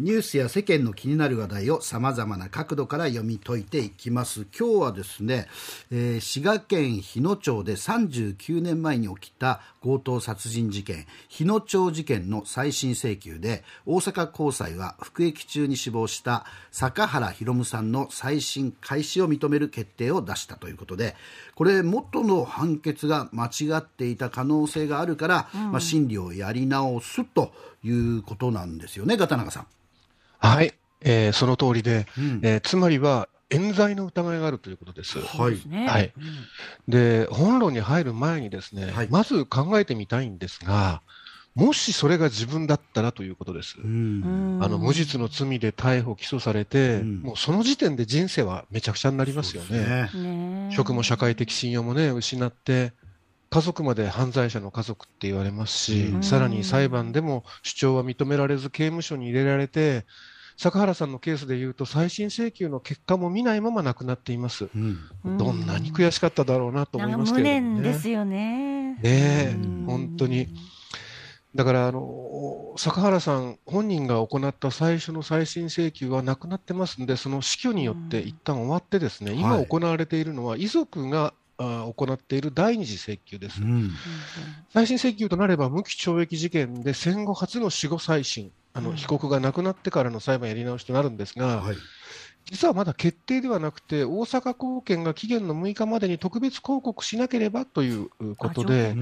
ニュースや世間の気になる話題をさまざまな角度から読み解いていきます。今日はですね、えー、滋賀県日野町で39年前に起きた強盗殺人事件。日野町事件の再審請求で大阪高裁は服役中に死亡した坂原弘さんの再審開始を認める決定を出したということでこれ元の判決が間違っていた可能性があるから、うん、まあ、審理をやり直すということなんですよね、片永さん。はい、えー、その通りで、うん、えー、つまりは冤罪の疑いがあるということです。はい。はい。で、本論に入る前にですね、はい、まず考えてみたいんですが、もしそれが自分だったらということです。あの無実の罪で逮捕・起訴されて、もうその時点で人生はめちゃくちゃになりますよね。ね職も社会的信用もね、失って、家族まで犯罪者の家族って言われますし、さらに裁判でも主張は認められず刑務所に入れられて、坂原さんのケースでいうと、再審請求の結果も見ないまま亡くなっています。うん、どんなに悔しかっただろうなと思いますけどね。無ですよね。ねえ、本当に。だからあの坂原さん本人が行った最初の再審請求はなくなってますんで、その死去によって一旦終わって、ですね、今行われているのは、遺族が行っている第二次請求です、うん、再審請求となれば無期懲役事件で戦後初の死後再審あの被告が亡くなってからの裁判やり直しとなるんですが、はい、実はまだ決定ではなくて大阪高検が期限の6日までに特別抗告しなければということで。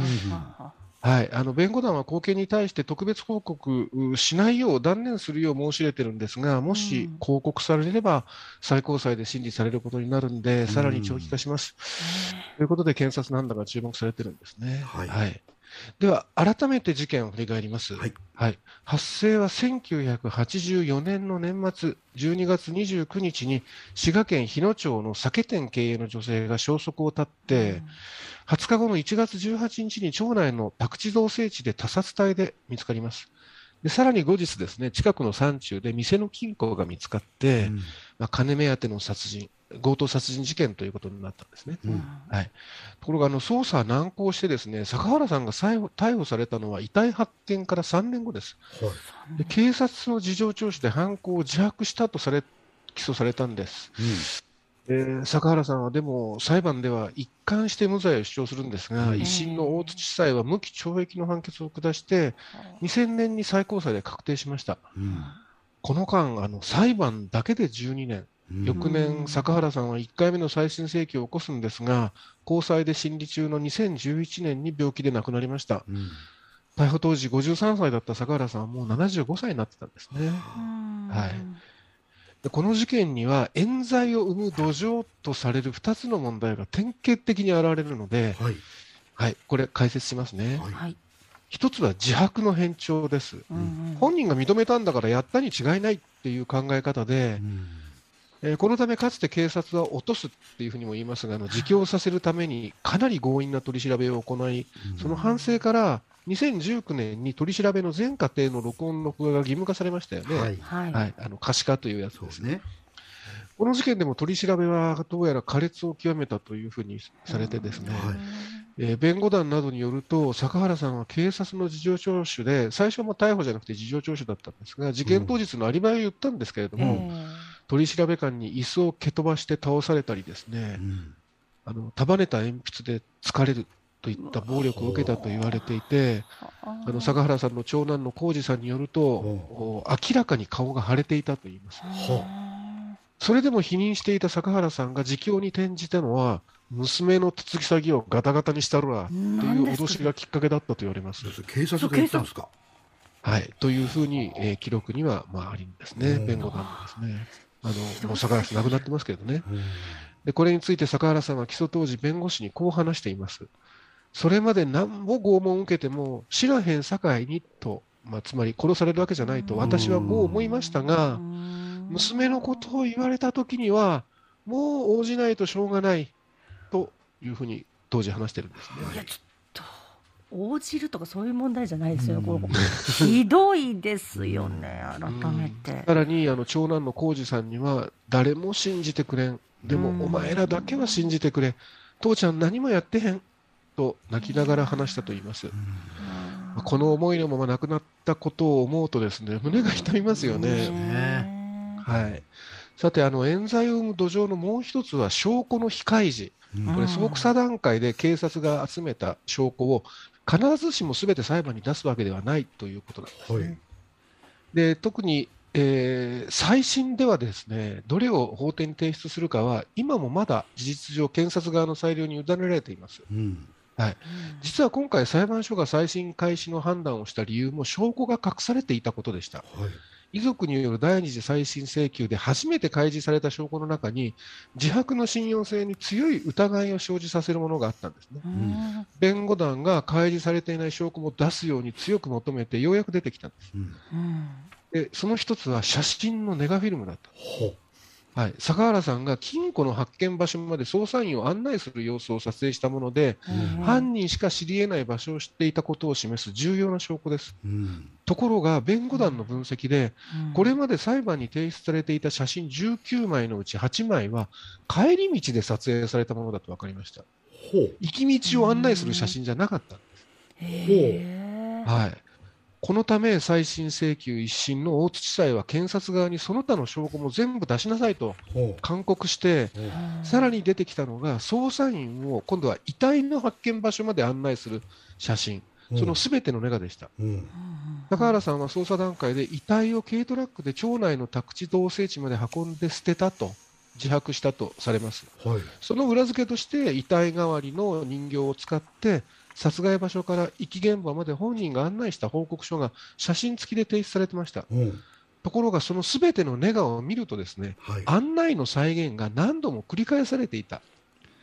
はい、あの弁護団は後見に対して特別報告しないよう断念するよう申し入れてるんですが、もし抗告されれば、最高裁で審理されることになるんで、さらに長期化します。ということで、検察なんだが注目されてるんですね。はい、はいでは、改めて事件を振り返ります。はい。はい、発生は1984年の年末、12月29日に、滋賀県日野町の酒店経営の女性が消息を絶って、うん、20日後の1月18日に町内の宅地造成地で他殺体で見つかります。でさらに後日ですね、近くの山中で店の金庫が見つかって、うん、まあ、金目当ての殺人、強盗殺人事件ということになったんですね。うん、はい、ところがあの捜査難航してですね坂原さんが逮捕されたのは遺体発見から3年後です。はい、で警察の事情聴取で犯行を自白したとされ起訴されたんです。うん、坂原さんはでも裁判では一貫して無罪を主張するんですが、一審の大津地裁は無期懲役の判決を下して2000年に最高裁で確定しました。うん、この間あの裁判だけで12年翌年、坂原さんは1回目の再審請求を起こすんですが、高裁で審理中の2011年に病気で亡くなりました。うん、逮捕当時53歳だった坂原さんはもう75歳になってたんですね。はい、でこの事件には冤罪を生む土壌とされる2つの問題が典型的に現れるので、はい、はい、これ解説しますね。はい。一つは自白の偏重です、うんうん、本人が認めたんだからやったに違いないっていう考え方で、うんえー、このため、かつて警察は落とすっていうふうにも言いますが、あの自供させるためにかなり強引な取り調べを行い、その反省から、2019年に取り調べの全過程の録音、録画が義務化されましたよね、はい。はい、あの可視化というやつですね。この事件でも取り調べはどうやら苛烈を極めたというふうにされて、ですね、はい。えー、弁護団などによると、坂原さんは警察の事情聴取で、最初も逮捕じゃなくて事情聴取だったんですが、事件当日のアリバイを言ったんですけれども、うん取り調べ官に椅子を蹴飛ばして倒されたりですね、うん、あの束ねた鉛筆で疲れるといった暴力を受けたと言われていて、あの坂原さんの長男の浩二さんによると、明らかに顔が腫れていたと言います。それでも否認していた坂原さんが自供に転じたのは、娘の嫁ぎ先をガタガタにしたるわという脅しがきっかけだったと言われます。警察が言ったんですか？はい、というふうに、えー、記録には、まあ、ありんですね、弁護団のですね。あのもう坂原さん亡くなってますけどね、でこれについて坂原さんは起訴当時、弁護士にこう話しています。それまで何も拷問を受けても、知らへん境にと、まあ、つまり殺されるわけじゃないと、私はこう思いましたが、娘のことを言われたときには、もう応じないとしょうがないというふうに当時話してるんですね。応じるとかそういう問題じゃないですよ、うん、ひどいですよね、改めて。うん、さらにあの長男の浩二さんには、誰も信じてくれん、でもお前らだけは信じてくれ、父ちゃん何もやってへんと泣きながら話したと言います。まあこの思いのまま亡くなったことを思うとですね、胸が痛みますよね。ねはい。さて、あの、冤罪を生む土壌のもう一つは証拠の非開示。うんこれ、捜査段階で警察が集めた証拠を必ずしもすべて裁判に出すわけではないということなんですね。はい。で特に、えー最新ではですねどれを法廷に提出するかは今もまだ事実上検察側の裁量に委ねられています。うん。実は今回裁判所が再審開始の判断をした理由も証拠が隠されていたことでした。はい遺族による第二次再審請求で初めて開示された証拠の中に自白の信用性に強い疑いを生じさせるものがあったんですね。うん。弁護団が開示されていない証拠も出すように強く求めてようやく出てきたんです。うん。うん。でその一つは写真のネガフィルムだった。ほはい、坂原さんが金庫の発見場所まで捜査員を案内する様子を撮影したもので、うん犯人しか知り得ない場所を知っていたことを示す重要な証拠です。うんところが、弁護団の分析で、うんこれまで裁判に提出されていた写真19枚のうち8枚は、帰り道で撮影されたものだと分かりました。ほう行き道を案内する写真じゃなかった。へーはい。このため、再審請求一審の大津地裁は検察側にその他の証拠も全部出しなさいとほ勧告して、さらに出てきたのが、捜査員を今度は遺体の発見場所まで案内する写真、そのすべてのネガでした。うん。高原さんは捜査段階で遺体を軽トラックで町内の宅地同棲地まで運んで捨てたと自白したとされます。はい。その裏付けとして遺体代わりの人形を使って殺害場所から遺棄現場まで本人が案内した報告書が写真付きで提出されてました。うんところがそのすべてのネガを見るとですね、はい案内の再現が何度も繰り返されていた。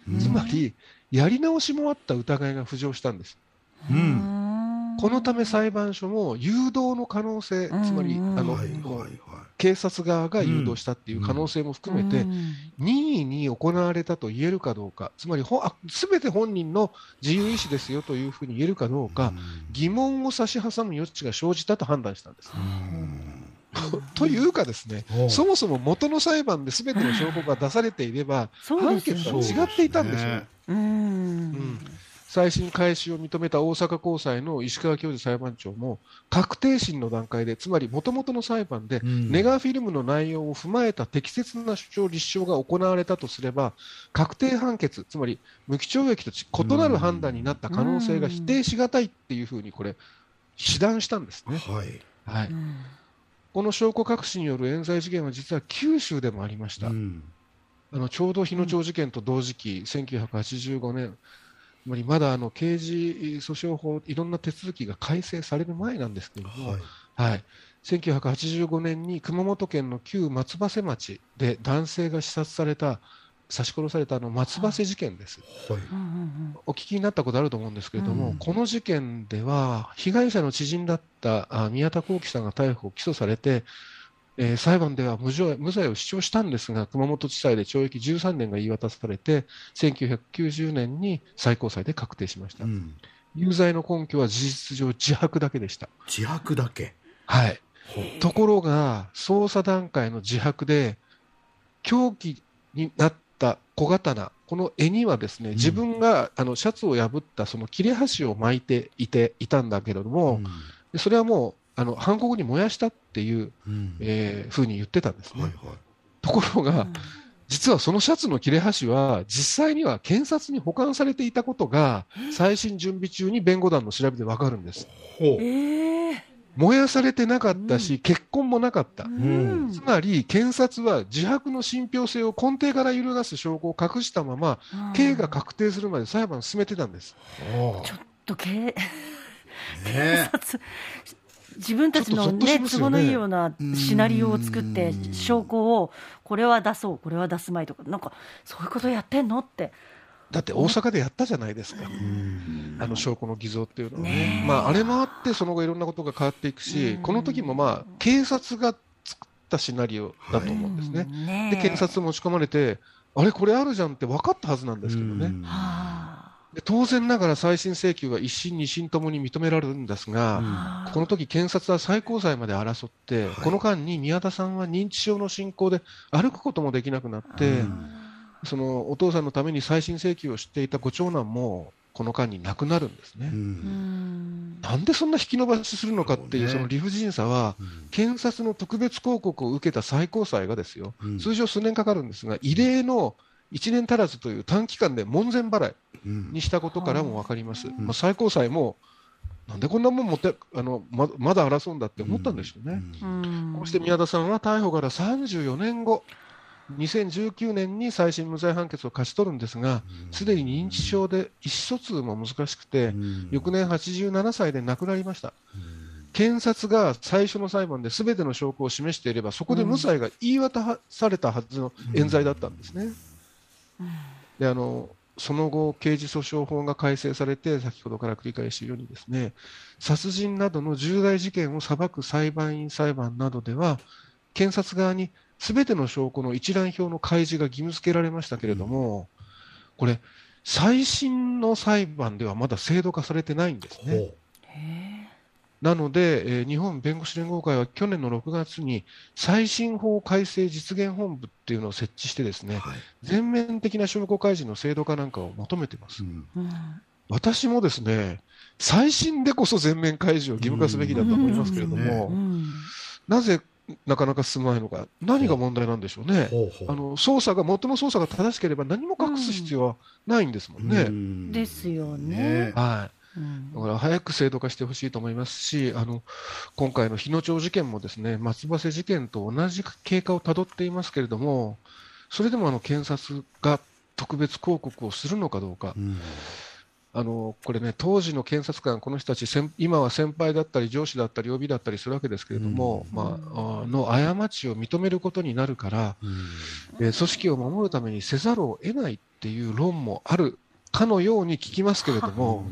うんつまり、やり直しもあった疑いが浮上したんです。うんこのため裁判所も誘導の可能性、うんつまりうんあの、警察側が誘導したっていう可能性も含めて、うん。任意に行われたと言えるかどうか、つまりすべて本人の自由意思ですよというふうに言えるかどうか、疑問を差し挟む余地が生じたと判断したんです。うん。というかですね、うん。そもそも元の裁判で全ての証拠が出されていれば、判決は違っていたんですよ。うん。うん再審開始を認めた大阪高裁の石川教授裁判長も、確定審の段階で、つまり元々の裁判で、うん。ネガフィルムの内容を踏まえた適切な主張、立証が行われたとすれば、確定判決、つまり無期懲役と異なる判断になった可能性が否定しがたいっていうふうに、これ、指断したんですね。はい。はい、うん。この証拠隠しによる冤罪事件は、実は九州でもありました。うん。あのちょうど日野町事件と同時期、1985年、つまりまだあの刑事訴訟法、いろんな手続きが改正される前なんですけれども、はい。はい、1985年に熊本県の旧松葉瀬町で男性が刺殺された、刺し殺されたあの松葉瀬事件です。はい。お聞きになったことあると思うんですけれども、うん。この事件では、被害者の知人だったあ宮田幸喜さんが逮捕・起訴されて、えー裁判では無罪無罪を主張したんですが、熊本地裁で懲役13年が言い渡されて、1990年に最高裁で確定しました。うん有罪の根拠は事実上自白だけでした。自白だけ？はい。ところが、捜査段階の自白で、凶器になった小刀、この絵にはですね、自分があのシャツを破ったその切れ端を巻いていていたんだけれども、でそれはもうあの犯行後に燃やしたっていう、うん。えーふうに言ってたんですね。はいはい。ところが、うん。実はそのシャツの切れ端は、実際には検察に保管されていたことが、最新準備中に弁護団の調べでわかるんです。ほう。ええ燃やされてなかったし、結婚もなかった。うん。つまり、検察は自白の信憑性を根底から揺るがす証拠を隠したまま、刑が確定するまで裁判を進めてたんです。ほちょっと 警う警ね察自分たちのちょっとゾッとしね。都合のいいようなシナリオを作ってうん。証拠をこれは出そうこれは出すまいとかなんかそういうことやってんのって。だって大阪でやったじゃないですか。うん。あの証拠の偽造っていうのは。ね。ねえ。まあ、あれもあって、その後いろんなことが変わっていくしうん、この時もまあ、警察が作ったシナリオだと思うんですね。うん。ねで、検察持ち込まれて、あれ、これあるじゃんって分かったはずなんですけどね。で当然ながら再審請求は一審、二審ともに認められるんですが、うん。はあこの時検察は最高裁まで争って、はい。この間に宮田さんは認知症の進行で歩くこともできなくなって、うん。そのお父さんのために再審請求をしていたご長男もこの間に亡くなるんですね。ううん。んなんでそんな引き延ばしするのかっていうその理不尽さは、検察の特別抗告を受けた最高裁がですよ、うん。通常数年かかるんですが、異例の1年足らずという短期間で門前払いうんにしたことからも分かります。んまあ、最高裁も、なんでこんなもん持ってあのままだ争うんだって思ったんでしょうね。うんこうして宮田さんは逮捕から34年後、2019年に再審無罪判決を勝ち取るんですが、すでに認知症で意思疎通も難しくて、うん翌年87歳で亡くなりました。検察が最初の裁判で全ての証拠を示していれば、そこで無罪が言い渡されたはずの冤罪だったんですね。であのその後、刑事訴訟法が改正されて、先ほどから繰り返し言うようにですね、殺人などの重大事件を裁く裁判員裁判などでは、検察側に全ての証拠の一覧表の開示が義務付けられましたけれども、これ、再審の裁判ではまだ制度化されてないんですね。なので、えー日本弁護士連合会は去年の6月に再審法改正実現本部っていうのを設置してですね、うはい。全面的な証拠開示の制度化なんかを求めています。うん。うん私もですね、再審でこそ全面開示を義務化すべきだと思いますけれどうん。も、うん。なぜなかなか進まないのか、何が問題なんでしょうね。ほう。ほう。あの捜査が、元の捜査が正しければ何も隠す必要はないんですもんね。うん。ですよね。はい。うん。だから早く制度化してほしいと思いますし、あの今回の日野町事件もですね松葉瀬事件と同じ経過をたどっていますけれども、それでもあの検察が特別抗告をするのかどうか、うん。あのこれね、当時の検察官、この人たち、先今は先輩だったり、上司だったり、OB だったりするわけですけれども、うん。まあ、あの過ちを認めることになるから、うん。えー組織を守るためにせざるを得ないっていう論もあるかのように聞きますけれども、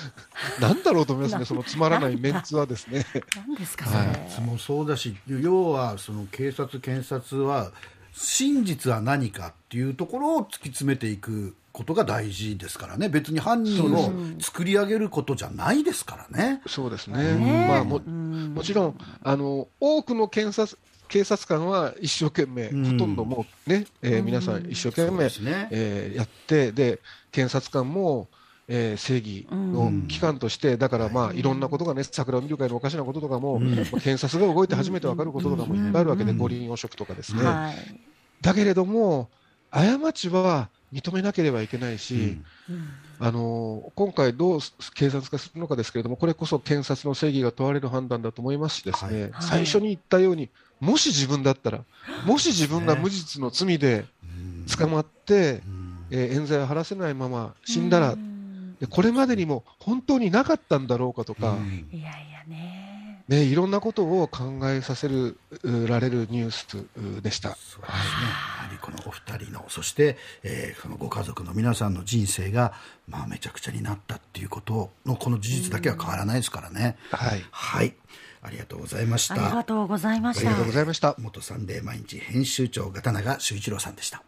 なんだろうと思いますね、そのつまらないメンツはですね。何ですかそれ、はい。いつもそうだし要はその警察、検察は真実は何かっていうところを突き詰めていくことが大事ですからね。別に犯人を作り上げることじゃないですからね。そうですね。ねまあもうん。もちろんあの多くの検察警察官は一生懸命、うん。ほとんどもうね、えー皆さん一生懸命、ね。えーやってで検察官も、えー正義の機関として、だからまあいろんなことがね桜を見る会のおかしなこととかも、まあ検察が動いて初めて分かることとかもいっぱいあるわけで、うん。五輪汚職とかですね。はい。だけれども過ちは認めなければいけないし、うん。あの今回、どう警察化するのかですけれども、これこそ検察の正義が問われる判断だと思いますし、ですね、はい。最初に言ったように、もし自分だったら、もし自分が無実の罪でうん。捕まって、うん。えー冤罪を晴らせないまま死んだら、うんでこれまでにも本当になかったんだろうかとか、うん。いやいやね。ね、いろんなことを考えさせるうられるニュースうでした。そうですね、やはりこのお二人のそして、えーそのご家族の皆さんの人生が、まあ、めちゃくちゃになったっていうことのこの事実だけは変わらないですからね。はい、はい。ありがとうございました。ありがとうございました。ありがとうございました。元サンデー毎日編集長片永修一郎さんでした